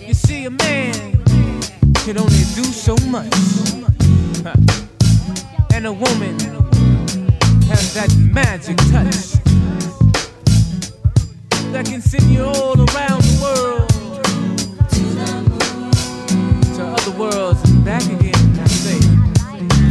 You see, a man can only do so much. And a woman has that magic touch that can send you all around the world to other worlds and back again.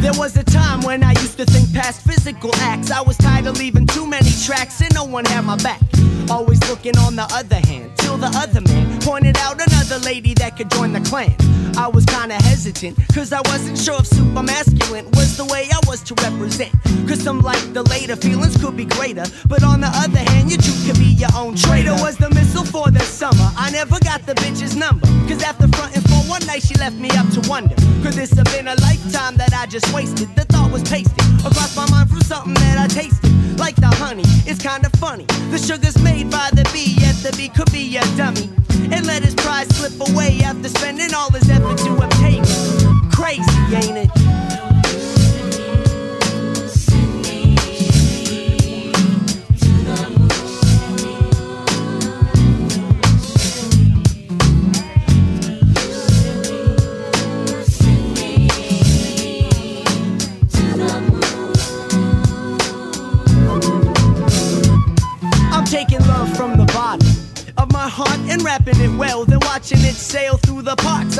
There was a time when I used to think past physical acts. I was tired of leaving too many tracks and no one had my back. Always looking on the other hand, till the other man pointed out another lady that could join the clan. I was kinda hesitant, cause I wasn't sure if super masculine was the way I was to represent. Cause some like the later feelings could be greater, but on the other hand, your truth could be your own traitor. Was the missile for the summer? I never got the bitch's number, cause after fronting for one night, she left me up to wonder. Could this have been a lifetime that I just wasted? The thought was pasted across my mind from something that I tasted. Like the honey, it's kinda funny. The sugar's made by the bee, yet the bee could be a dummy. And let his pride slip away after spending all his effort to obtain it. Crazy, ain't it?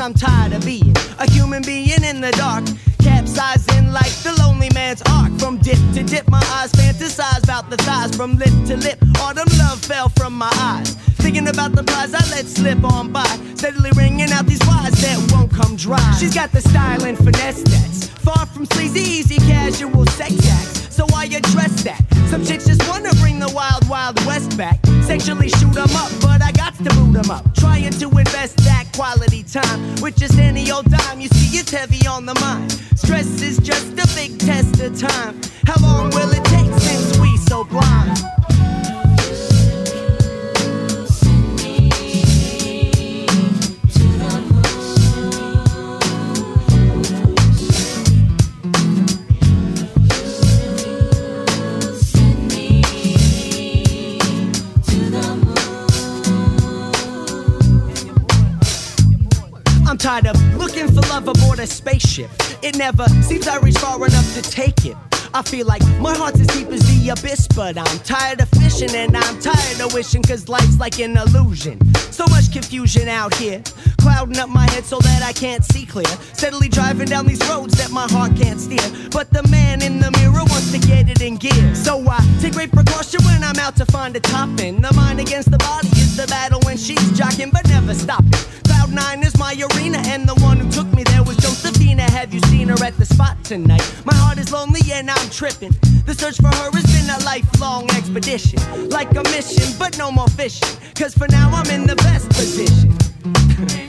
I'm tired of being a human being in the dark, capsizing like the lonely man's ark. From dip to dip, my eyes fantasize about the thighs. From lip to lip, autumn love fell from my eyes. Thinking about the prize I let slip on by, steadily ringing out these wires that won't come dry. She's got the style and finesse that's far from sleazy, easy, I'm of looking for love aboard a spaceship. It never seems I reach far enough to take it. I feel like my heart's as deep as the abyss, but I'm tired of fishing and I'm tired of wishing, cause life's like an illusion. So much confusion out here, clouding up my head so that I can't see clear. Steadily driving down these roads that my heart can't steer. But the man in the mirror wants to get it in gear. So I take great precaution when I'm out to find a top topping. The mind against the body is the battle when she's jocking, but never stopping. Cloud nine is my arena, and the one who took me there was Josephina. Have you seen her at the spot tonight? My heart is lonely and I'm tripping. The search for her has been a lifelong expedition, like a mission, but no more fishing. Cause for now I'm in the best position.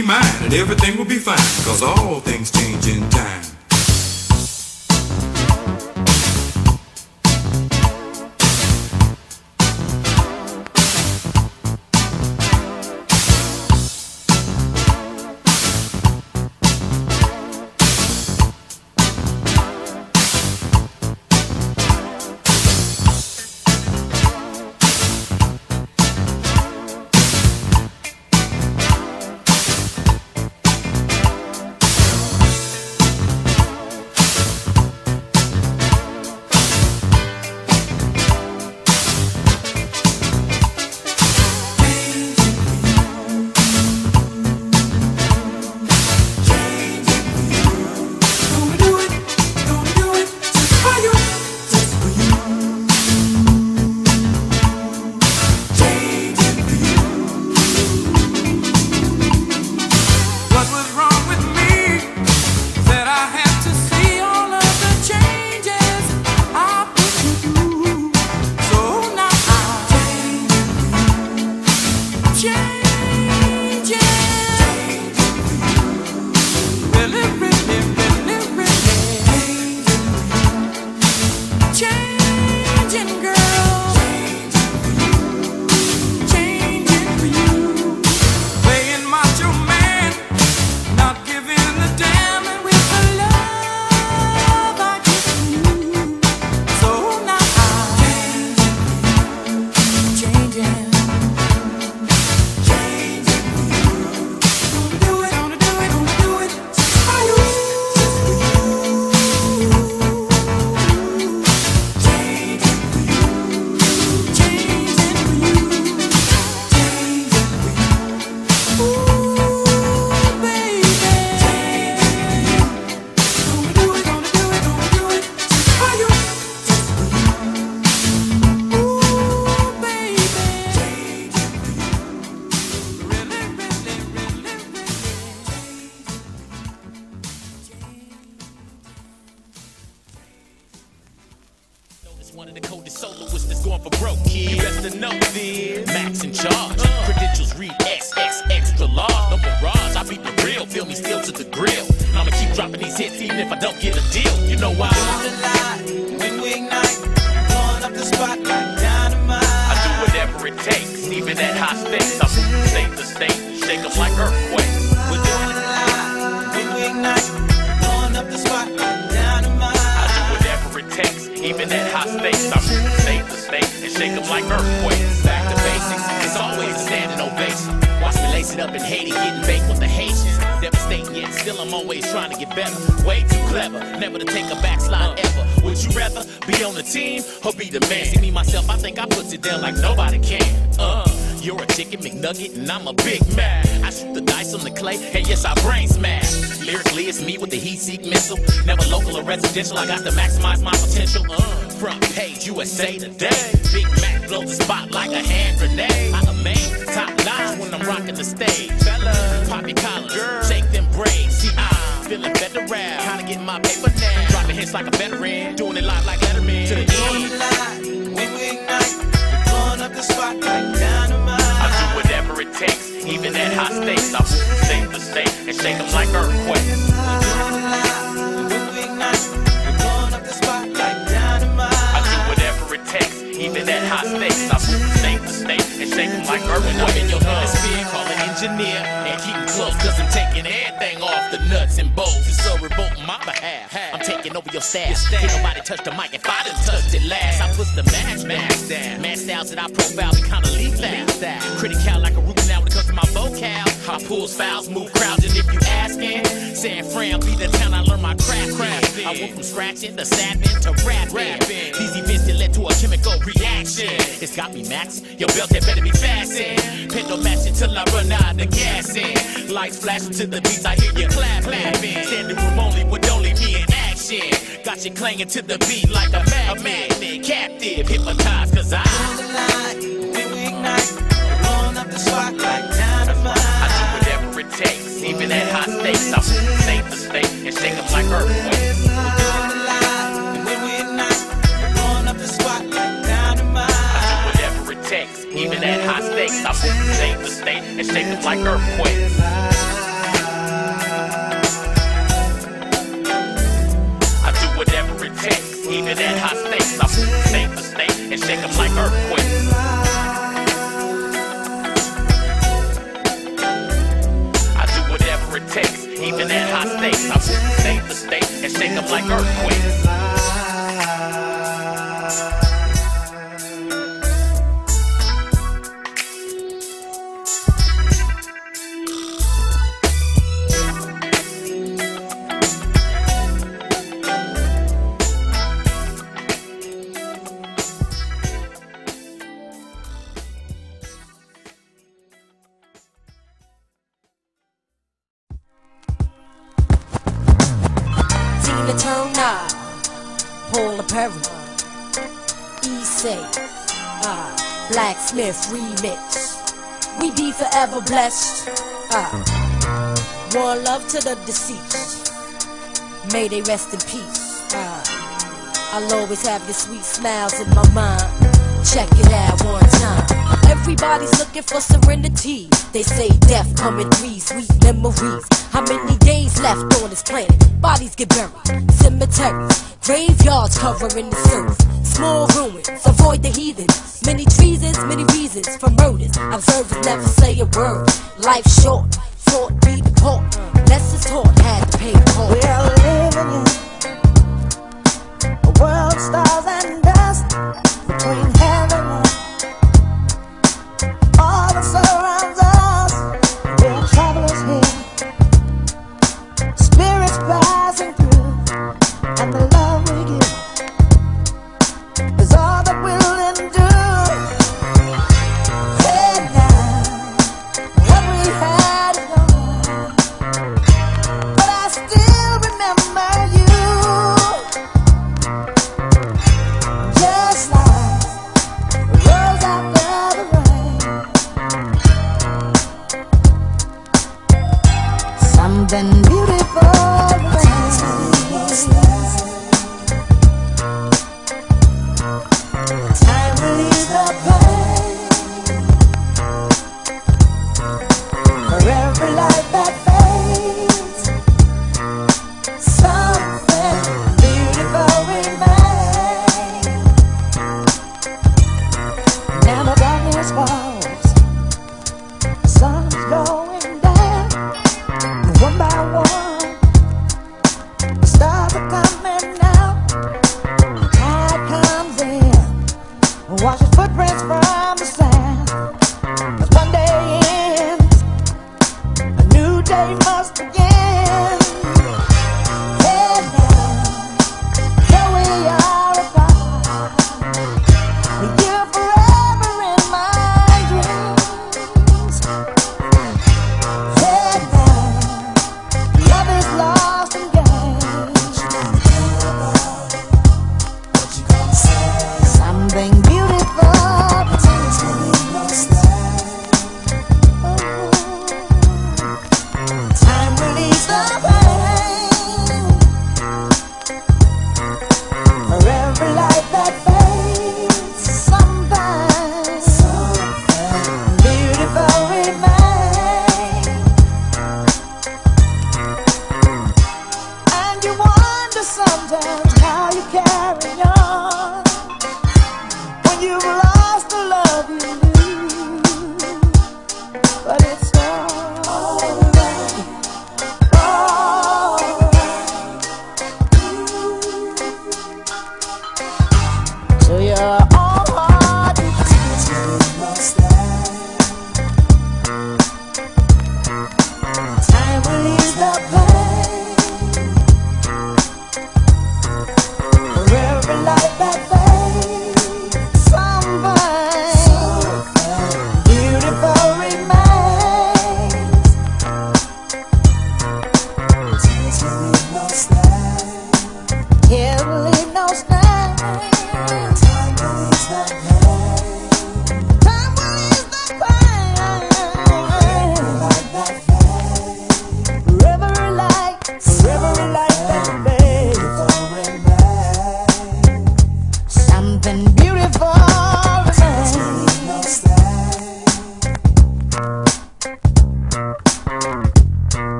be mine and everything will be fine. Cause all things changing girl. get a deal, you know why? You're the light, when we ignite, blowing up the spot like dynamite. I do whatever it takes, even at high stakes. I'm state to state, shake them like earthquakes. We're doing the light, when we ignite, blowing up the spot like dynamite. I do whatever it takes, even at high stakes. I'm state to state and shake them like earthquakes. Back to basics, it's always standing ovation. Watch me lace it up in Haiti, getting baked with the Haitians. I'm always trying to get better. Way too clever, never to take a backslide ever. Would you rather be on the team or be the man? See me myself, I think I put it down like nobody can. Uh, you're a chicken McNugget and I'm a Big Mac. I shoot the dice on the clay, and yes, I brain smash. Lyrically, it's me with the heat-seek missile. Never local or residential, I got to maximize my potential. Uh, front page, USA Today. Big Mack blow the spot like a hand grenade. I am amaze top line when I'm rocking the stage. fella. Poppy collar, shake them braids. See, I'm feeling better rap. Kinda getting my paper now. Dropping hits like a veteran, doing it live like Letterman. To the end. When we ignite, we're blowing up the spot like dynamite. I do whatever it takes, even at high stakes. I move from state to state and shake them like earthquakes. When we ignite, we're blowing up the spot like dynamite. I do whatever it takes, even at high stakes. I move from state state and shake them like earthquakes. I'm in your hemisphere, call an engineer and keep 'em close, cause I'm taking everything off the nuts and bolts. It's a revolt on my behalf. I'm taking over your staff. Can't nobody touch the mic if I done touched it last. I put the mask mask down. Mask styles that I profile be kinda lethal. Critical like a I pulls fouls, move crowds, and if you asking, San Fran be the town I learned my craft. in. I went from scratching to sapping to rapping. These events that led to a chemical reaction. It's got me max. Your belt that better be fastened. No match until I run out of gas in. Lights flashing to the beats, I hear you clapping. Standing room only with only me in action. Got you clanging to the beat like a magnet. Captive, hypnotized, cause I. takes, even at high stakes. I move from state to state and shake them like earthquakes. When we ignite, we're blowing up the spot like dynamite. I do whatever it takes, even at high stakes. I move from state to state and shake them like earthquakes. I do whatever it takes, even at high stakes. I move from state to state and shake them like earthquakes. At. I state to state and shake them like earthquakes. Blacksmith remix. We be forever blessed. Uh, one love to the deceased. May they rest in peace. Uh, I'll always have your sweet smiles in my mind. Check it out one time. Everybody's looking for serenity. They say death come in sweet memories. How many days left on this planet? Bodies get buried. Cemeteries, graveyards covering the surf. Small ruins, avoid the heathen. Many treasons, many reasons for murders. Observers never say a word. Life short, thought be the port. Lessons taught, had to pay the cost. We are living in a world, stars and dust between heaven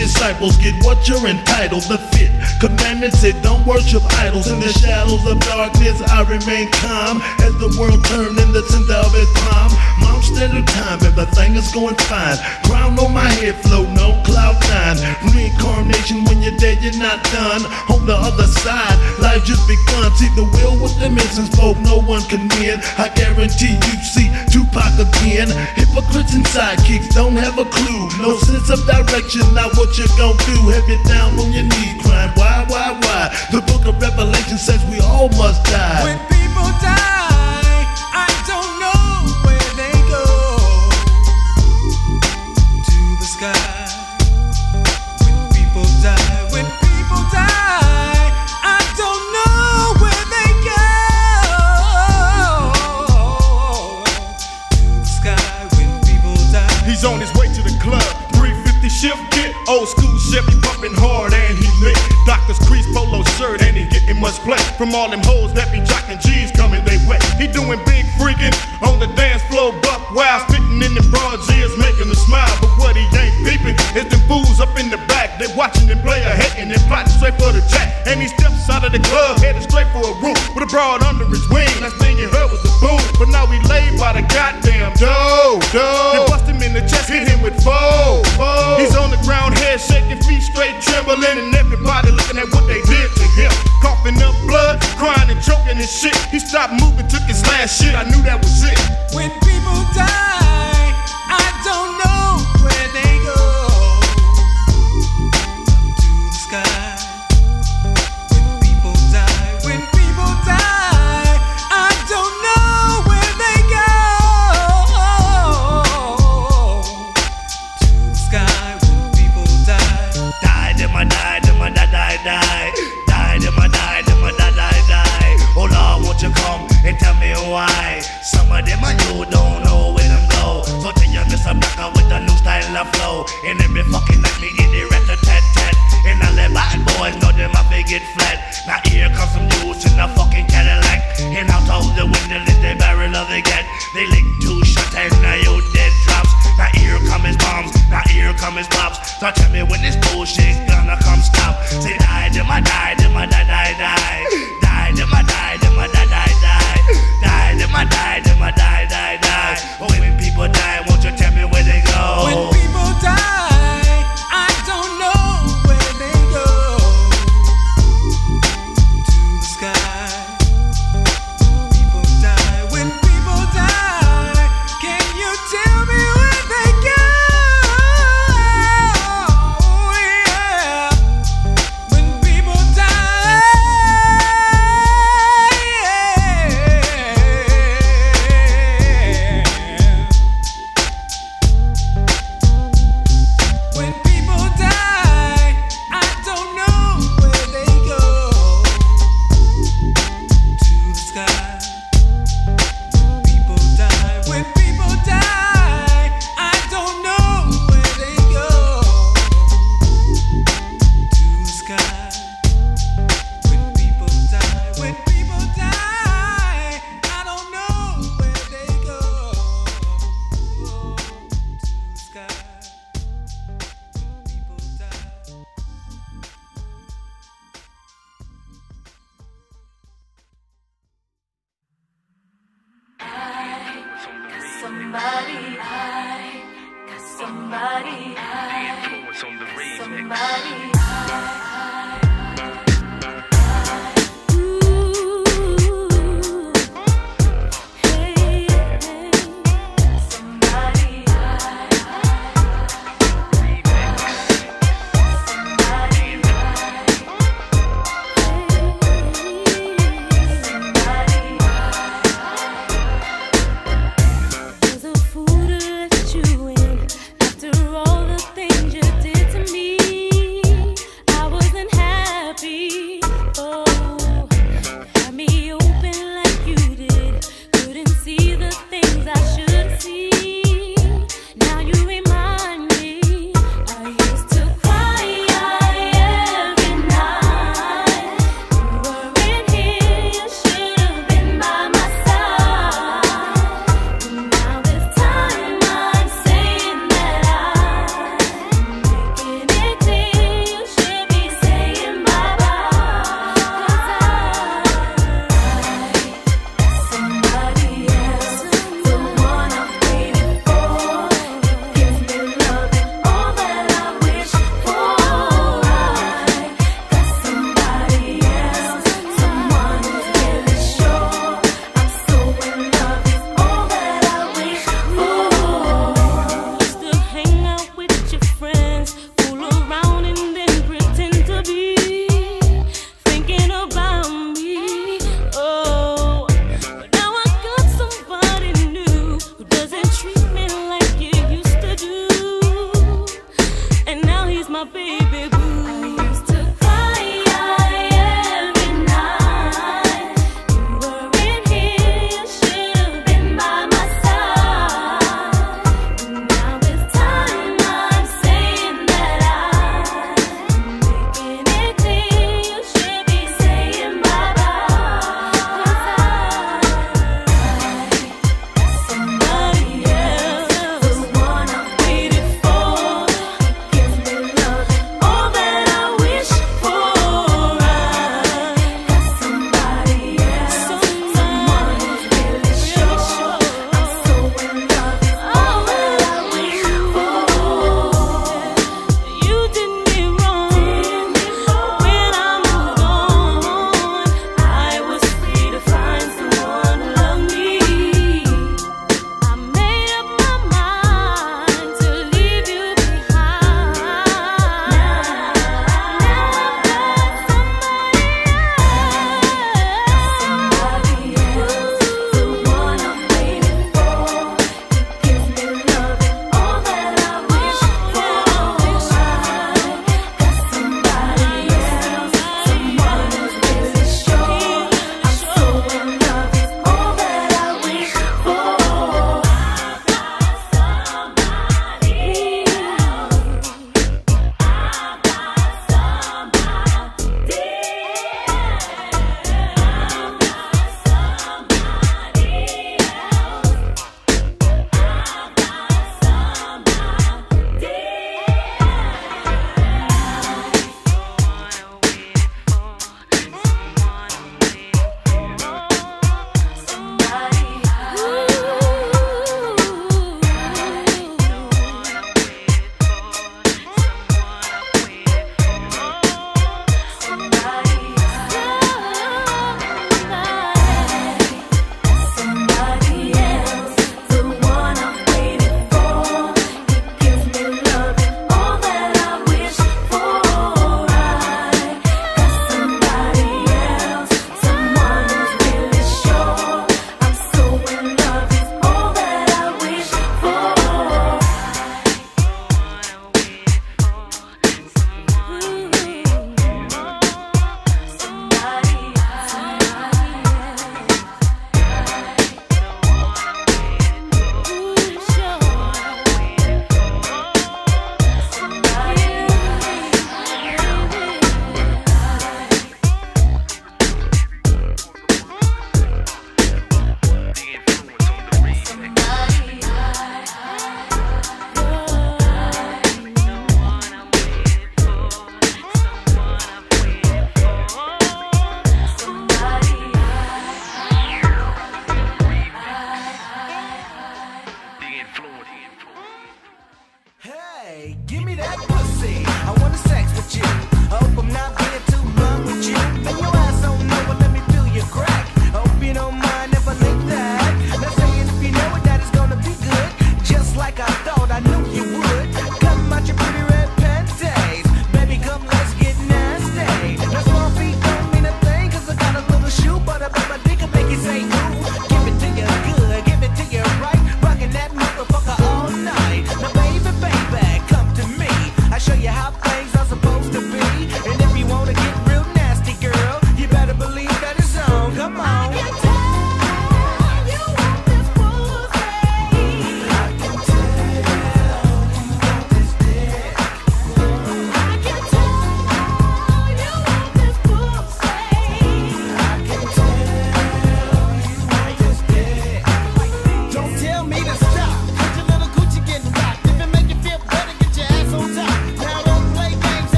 disciples get what you're entitled. The fifth commandment said, don't worship idols. In the shadows of darkness, I remain calm as the world turned in the center of its time. Mom still of time, everything is going fine. Crown on my head, flow no cloud nine. Reincarnation, when you're dead, you're not done. On the other side, life just begun. See the will with dimensions missing no one can win. I guarantee you see Tupac again. Hypocrites and sidekicks don't have a clue. No sense of direction, I what what you gon' do. Have you down on your knees crying. Why, why, why? The book of Revelation says we all must die. When people die.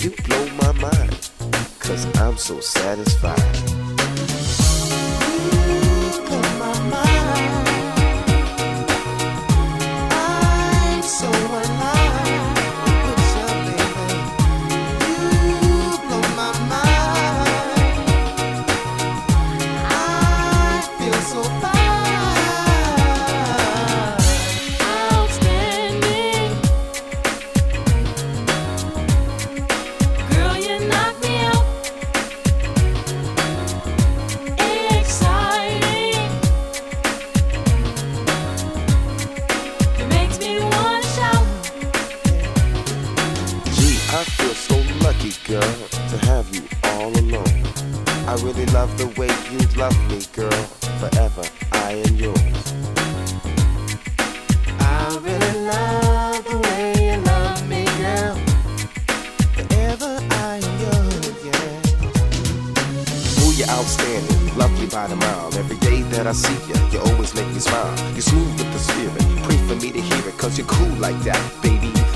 You blow my mind, cause I'm so satisfied.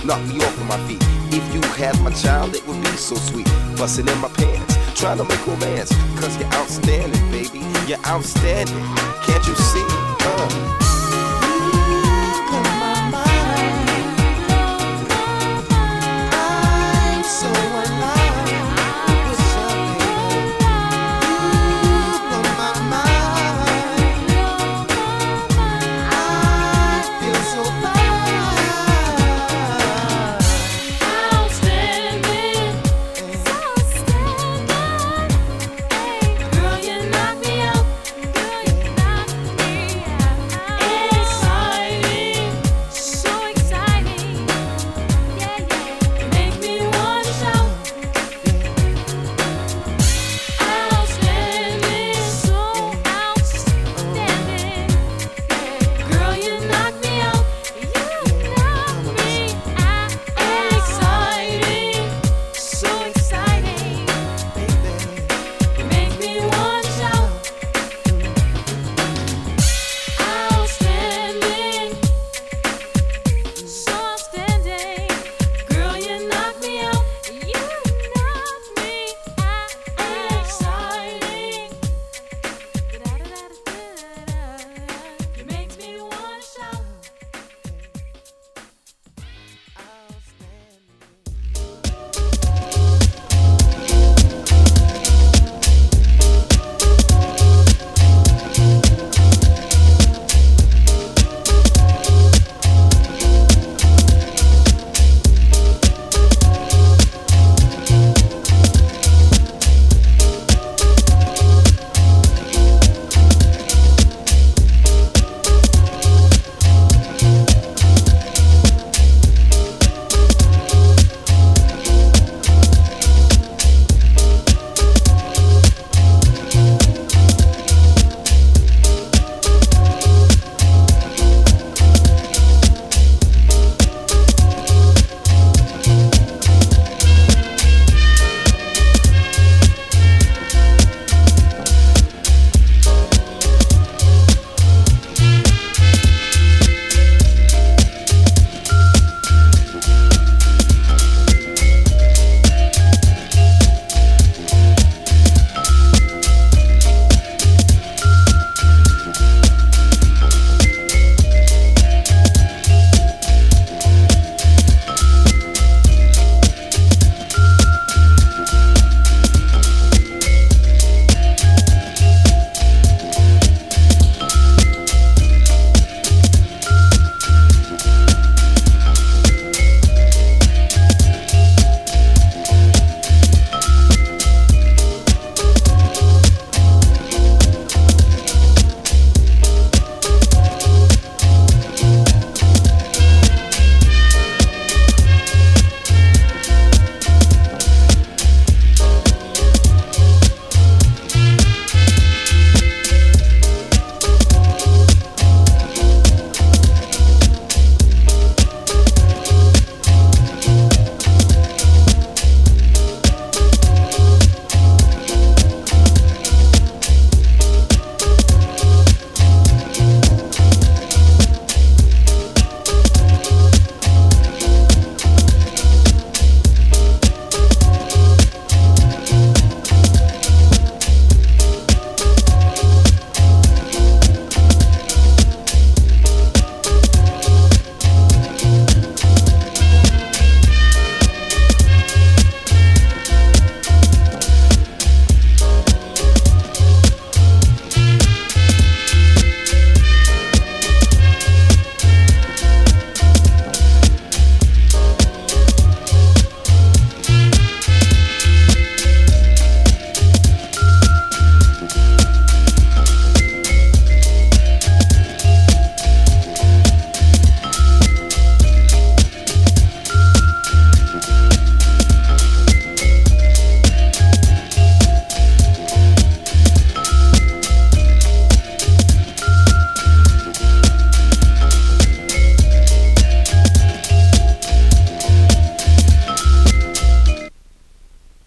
knock me off of my feet. If you had my child, it would be so sweet. Bustin' in my pants, trying to make romance. Cause you're outstanding, baby. You're outstanding. Can't you see? Uh.